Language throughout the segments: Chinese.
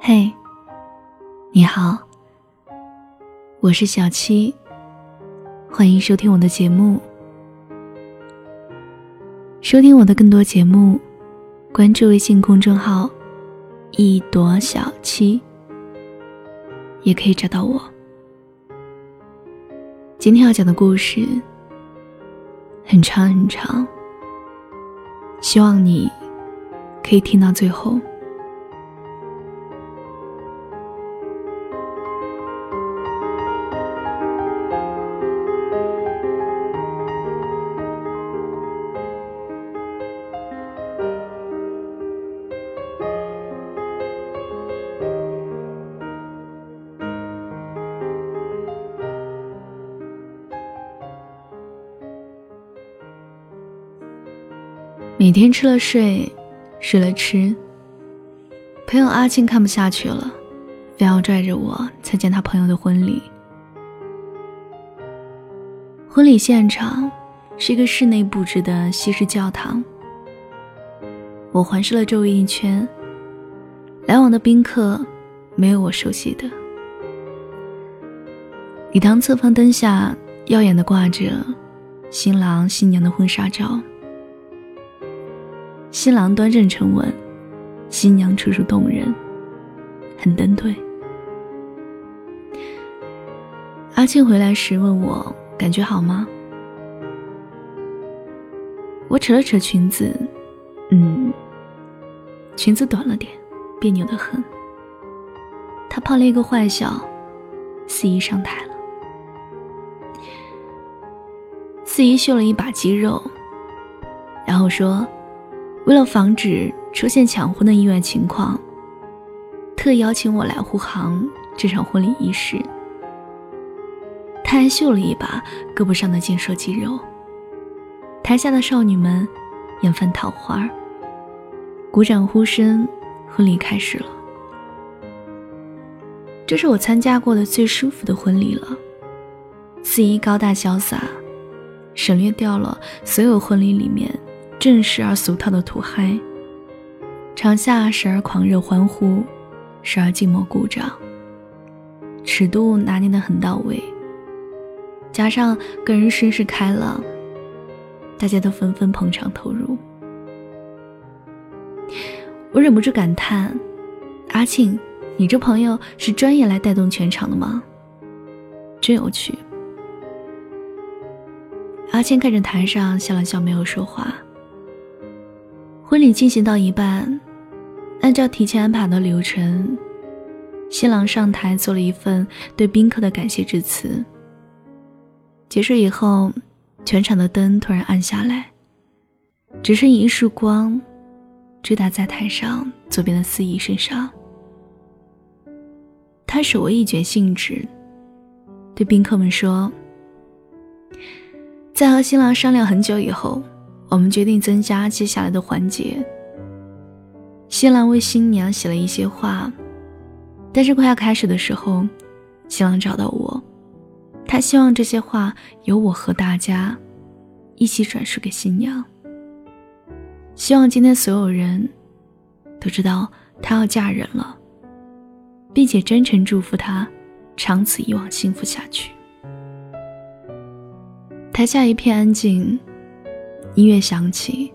嘿，你好，我是小七，欢迎收听我的节目。收听我的更多节目，关注微信公众号“一朵小七”，也可以找到我。今天要讲的故事很长很长，希望你可以听到最后。每天吃了睡，睡了吃。朋友阿庆看不下去了，非要拽着我参加他朋友的婚礼。婚礼现场是一个室内布置的西式教堂。我环视了周围一圈，来往的宾客没有我熟悉的。礼堂侧方灯下耀眼的挂着新郎新娘的婚纱照。新郎端正沉稳，新娘楚楚动人，很登对。阿庆回来时问我感觉好吗？我扯了扯裙子，嗯，裙子短了点，别扭的很。他抛了一个坏笑，司仪上台了。司仪秀了一把肌肉，然后说。为了防止出现抢婚的意外情况，特邀请我来护航这场婚礼仪式。他还秀了一把胳膊上的健硕肌肉。台下的少女们眼泛桃花，鼓掌呼声，婚礼开始了。这是我参加过的最舒服的婚礼了。司仪高大潇洒，省略掉了所有婚礼里面。正式而俗套的土嗨，场下时而狂热欢呼，时而静默鼓掌，尺度拿捏得很到位。加上个人绅士开朗，大家都纷纷捧场投入。我忍不住感叹：“阿庆，你这朋友是专业来带动全场的吗？真有趣。”阿庆看着台上笑了笑，没有说话。婚礼进行到一半，按照提前安排的流程，新郎上台做了一份对宾客的感谢致辞。结束以后，全场的灯突然暗下来，只剩一束光，直打在台上左边的司仪身上。他手握一卷信纸，对宾客们说：“在和新郎商量很久以后。”我们决定增加接下来的环节。新郎为新娘写了一些话，但是快要开始的时候，新郎找到我，他希望这些话由我和大家一起转述给新娘。希望今天所有人都知道她要嫁人了，并且真诚祝福她长此以往幸福下去。台下一片安静。音乐响起，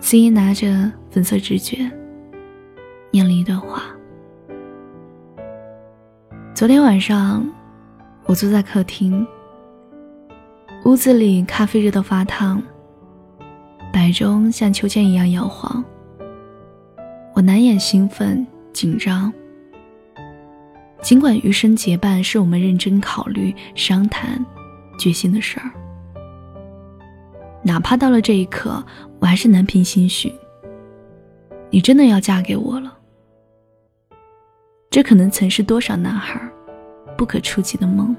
司仪拿着粉色纸卷，念了一段话。昨天晚上，我坐在客厅，屋子里咖啡热得发烫，摆钟像秋千一样摇晃。我难掩兴奋紧张，尽管余生结伴是我们认真考虑、商谈、决心的事儿。哪怕到了这一刻，我还是难平心绪。你真的要嫁给我了？这可能曾是多少男孩不可触及的梦。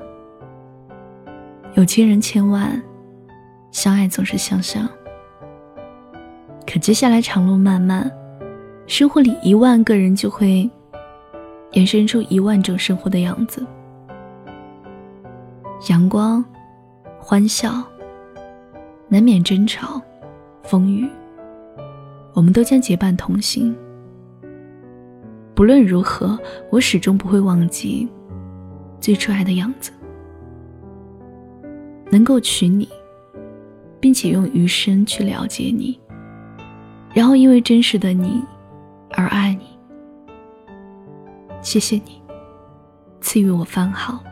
有情人千万，相爱总是相像。可接下来长路漫漫，生活里一万个人就会衍生出一万种生活的样子。阳光、欢笑，难免争吵、风雨，我们都将结伴同行。不论如何，我始终不会忘记最初爱的样子。能够娶你，并且用余生去了解你，然后因为真实的你而爱你。谢谢你赐予我番号，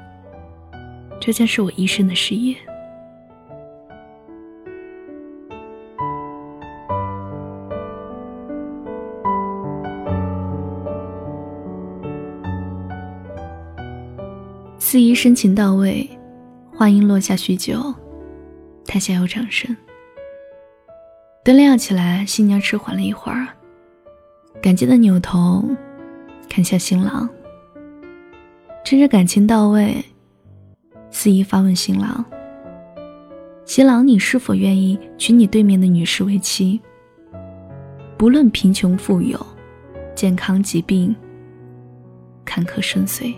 这将是我一生的事业。司仪深情到位，话音落下许久，台下有掌声。灯亮起来，新娘迟缓了一会儿，感激的扭头看向新郎。趁着感情到位，司仪发问新郎：“新郎，你是否愿意娶你对面的女士为妻？不论贫穷富有、健康疾病、坎坷顺遂。”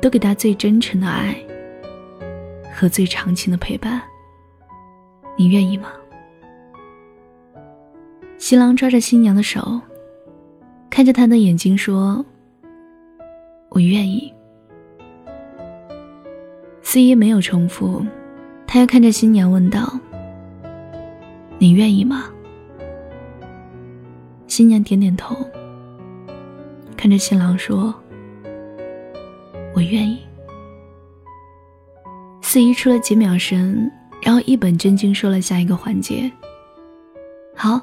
都给他最真诚的爱和最长情的陪伴，你愿意吗？新郎抓着新娘的手，看着她的眼睛说：“我愿意。”司仪没有重复，他又看着新娘问道：“你愿意吗？”新娘点点头，看着新郎说。我愿意。司仪出了几秒声，然后一本正经说了下一个环节。好，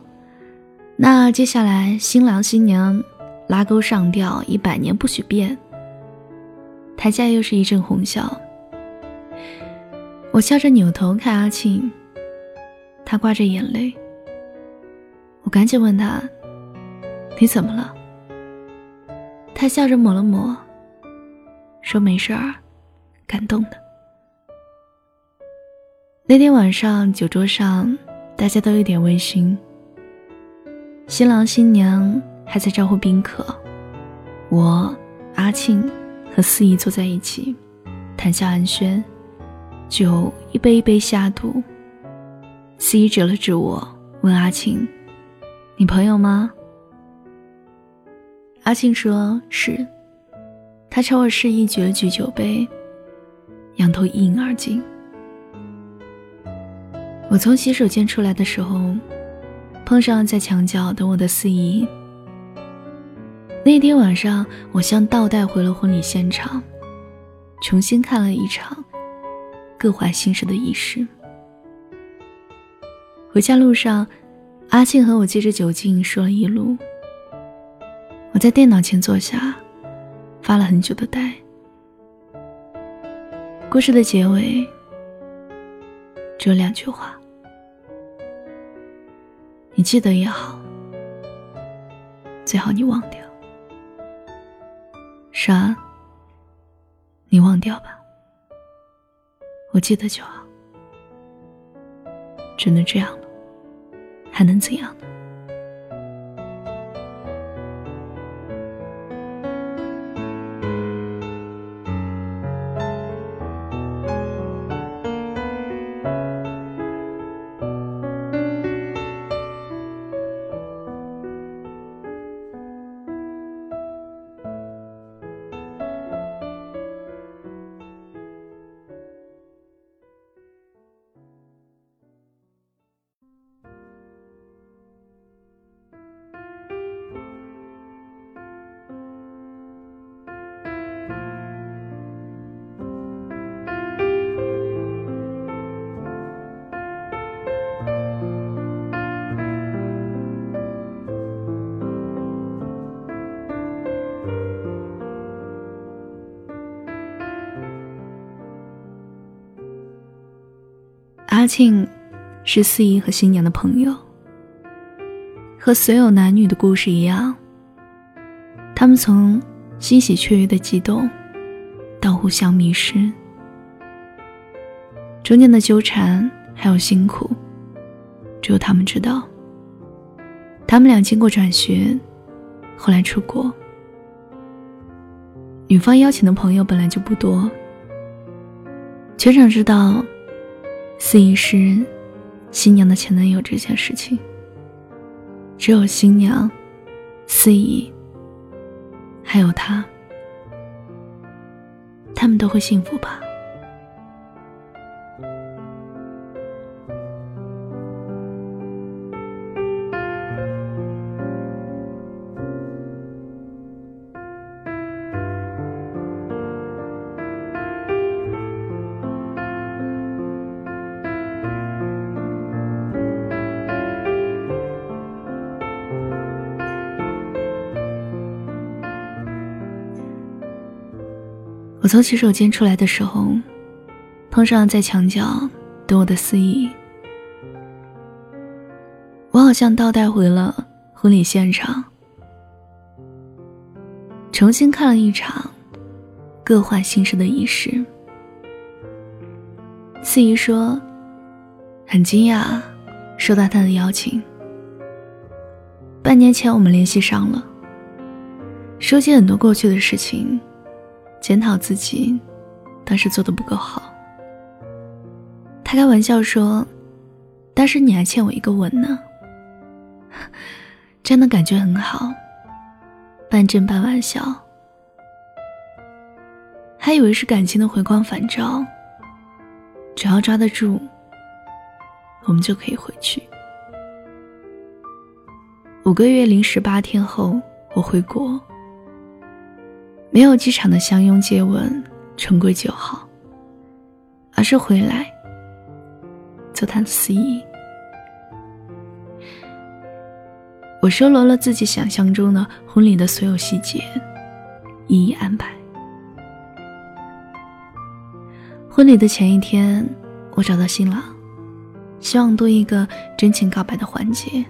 那接下来新郎新娘拉钩上吊，一百年不许变。台下又是一阵哄笑。我笑着扭头看阿庆，他挂着眼泪。我赶紧问他：“你怎么了？”他笑着抹了抹。说没事儿，感动的。那天晚上酒桌上，大家都有点微醺。新郎新娘还在招呼宾客，我阿庆和司仪坐在一起，谈笑安轩，酒一杯一杯下肚。司仪指了指我，问阿庆：“你朋友吗？”阿庆说是。他朝我示意，举了举酒杯，仰头一饮而尽。我从洗手间出来的时候，碰上在墙角等我的司仪。那天晚上，我像倒带回了婚礼现场，重新看了一场各怀心事的仪式。回家路上，阿庆和我借着酒劲说了一路。我在电脑前坐下。发了很久的呆。故事的结尾只有两句话：你记得也好，最好你忘掉。是啊，你忘掉吧，我记得就好。只能这样了，还能怎样呢？阿庆是司仪和新娘的朋友，和所有男女的故事一样，他们从欣喜雀跃的激动，到互相迷失，中间的纠缠还有辛苦，只有他们知道。他们俩经过转学，后来出国，女方邀请的朋友本来就不多，全场知道司仪是新娘的前男友这件事情，只有新娘、司仪还有他，他们都会幸福吧。我从洗手间出来的时候，碰上在墙角等我的司仪。我好像倒带回了婚礼现场，重新看了一场各换新生的仪式。司仪说：“很惊讶收到他的邀请。半年前我们联系上了，说起很多过去的事情。”检讨自己，当时做的不够好。他开玩笑说：“当时你还欠我一个吻呢。”真的感觉很好，半真半玩笑。还以为是感情的回光返照，只要抓得住，我们就可以回去。五个月零十八天后，我回国。没有机场的相拥接吻、春归就好，而是回来做他的司仪。我收罗了自己想象中的婚礼的所有细节，一一安排。婚礼的前一天，我找到新郎，希望多一个真情告白的环节。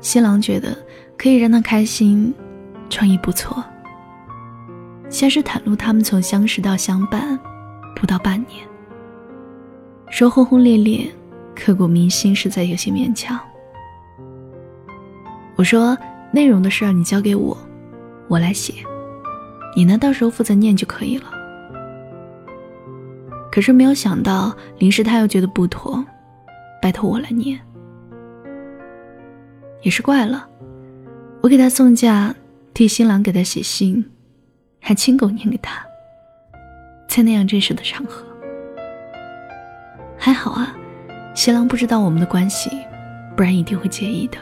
新郎觉得可以让他开心，创意不错。先是袒露他们从相识到相伴不到半年，说轰轰烈烈、刻骨铭心实在有些勉强。我说内容的事儿你交给我，我来写，你呢到时候负责念就可以了。可是没有想到临时他又觉得不妥，拜托我来念。也是怪了，我给他送嫁，替新郎给他写信。还亲口念给他，在那样正式的场合，还好啊，新郎不知道我们的关系，不然一定会介意的。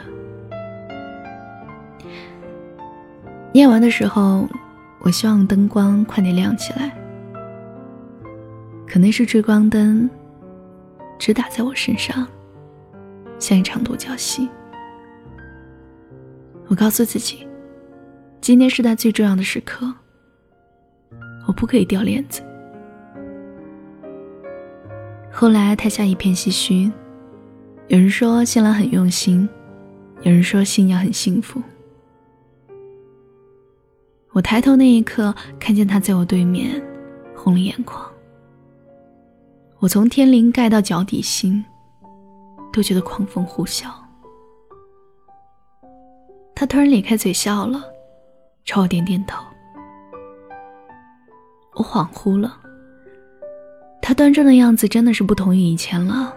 念完的时候，我希望灯光快点亮起来，可能是追光灯，只打在我身上，像一场独角戏。我告诉自己，今天是他最重要的时刻。我不可以掉链子。后来台下一片唏嘘，有人说新郎很用心，有人说新娘很幸福。我抬头那一刻，看见他在我对面，红了眼眶。我从天灵盖到脚底心，都觉得狂风呼啸。他突然咧开嘴笑了，朝我点点头。我恍惚了，他端正的样子真的是不同于以前了。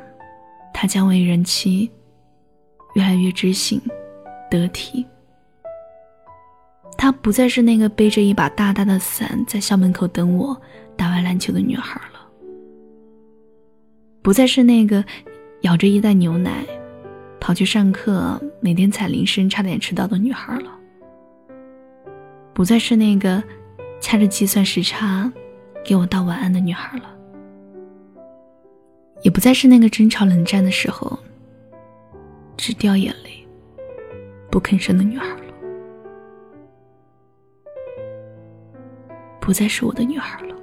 他将为人妻，越来越知性、得体。她不再是那个背着一把大大的伞在校门口等我打完篮球的女孩了，不再是那个咬着一袋牛奶跑去上课、每天踩铃声差点迟到的女孩了，不再是那个。掐着计算时差，给我道晚安的女孩了，也不再是那个争吵冷战的时候只掉眼泪不吭声的女孩了，不再是我的女孩了。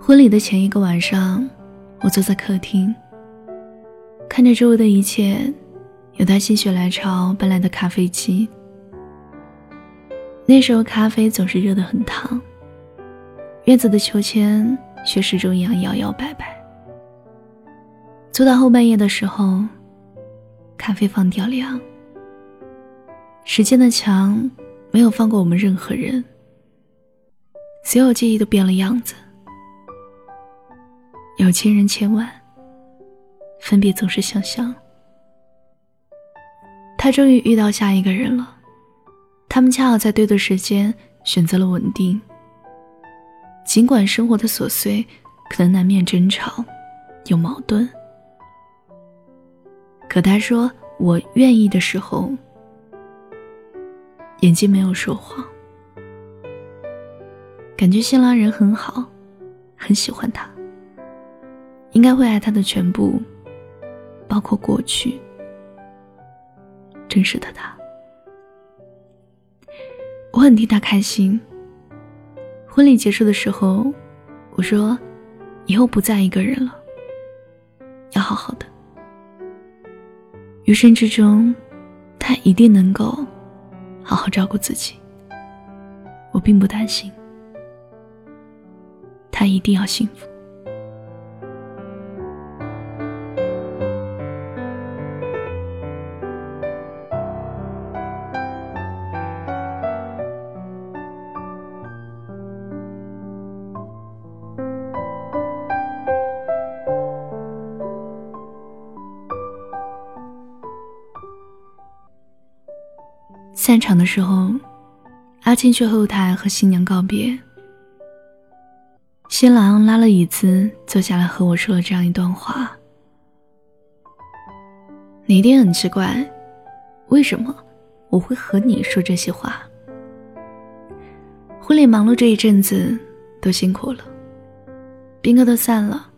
婚礼的前一个晚上，我坐在客厅，看着周围的一切，有他心血来潮搬来的咖啡机。那时候咖啡总是热得很烫，院子的秋千却始终一样摇摇摆摆。坐到后半夜的时候，咖啡放掉凉。时间的墙没有放过我们任何人，所有记忆都变了样子。有情人千万，分别总是想象。他终于遇到下一个人了，他们恰好在对的时间选择了稳定。尽管生活的琐碎可能难免争吵，有矛盾，可他说我愿意的时候，眼睛没有说谎。感觉新郎人很好，很喜欢他，应该会爱他的全部，包括过去，真实的他。我很替他开心。婚礼结束的时候，我说：“以后不再一个人了，要好好的。余生之中，他一定能够好好照顾自己。我并不担心，他一定要幸福。”散场的时候，阿庆去后台和新娘告别。新郎拉了椅子坐下来和我说了这样一段话：“你一定很奇怪，为什么我会和你说这些话？婚礼忙碌这一阵子都辛苦了，宾客都散了，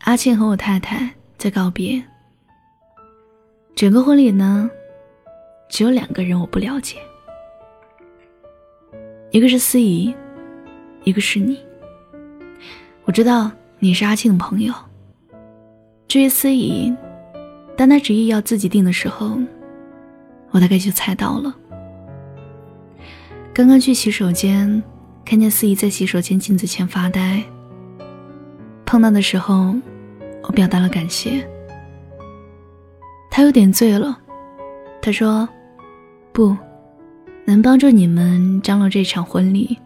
阿庆和我太太在告别。整个婚礼呢？”只有两个人我不了解，一个是司仪，一个是你。我知道你是阿庆的朋友。至于司仪，当他执意要自己定的时候，我大概就猜到了。刚刚去洗手间，看见司仪在洗手间镜子前发呆。碰到的时候，我表达了感谢。他有点醉了，他说。不能帮助你们张罗这场婚礼，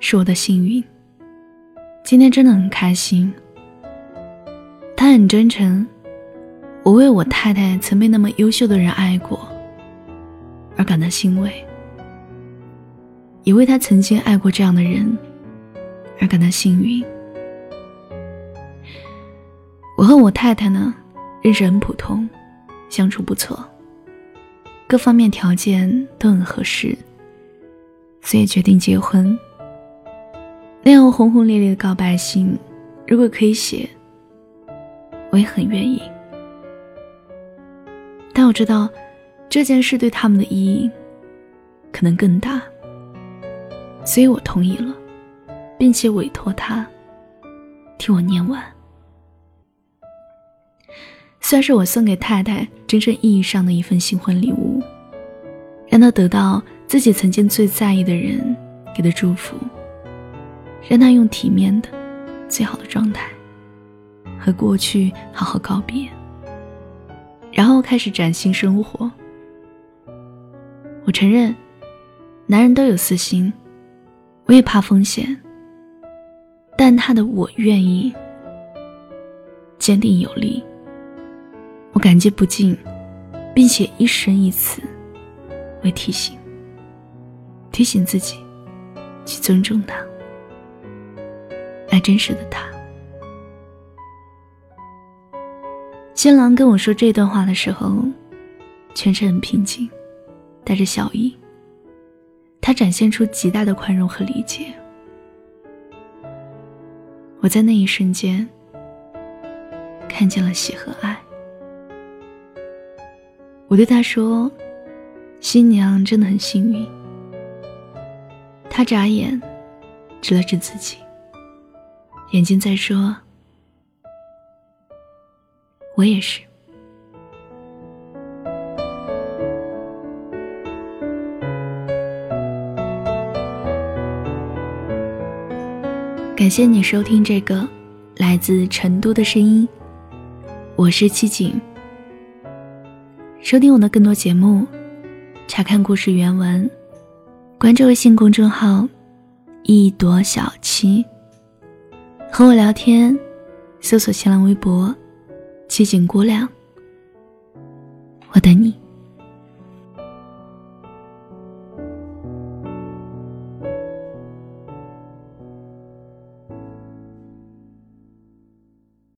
是我的幸运。今天真的很开心。他很真诚，我为我太太曾被那么优秀的人爱过而感到欣慰，也为他曾经爱过这样的人而感到幸运。我和我太太呢，认识很普通，相处不错。各方面条件都很合适，所以决定结婚。那样轰轰烈烈的告白信，如果可以写，我也很愿意。但我知道这件事对他们的意义可能更大，所以我同意了，并且委托他替我念完。算是我送给太太真正意义上的一份新婚礼物，让她得到自己曾经最在意的人给的祝福，让她用体面的、最好的状态和过去好好告别，然后开始崭新生活。我承认，男人都有私心，我也怕风险，但他的我愿意，坚定有力。我感激不尽，并且一生一次为提醒，提醒自己去尊重他，爱真实的他。新郎跟我说这段话的时候，全程很平静，带着笑意。他展现出极大的宽容和理解。我在那一瞬间看见了喜和爱。我对他说：“新娘真的很幸运。”他眨眼，指了指自己，眼睛在说：“我也是。”感谢你收听这个来自成都的声音，我是七景。收听我的更多节目，查看故事原文，关注微信公众号一朵小七。和我聊天，搜索新浪微博“七景姑娘”，我等你。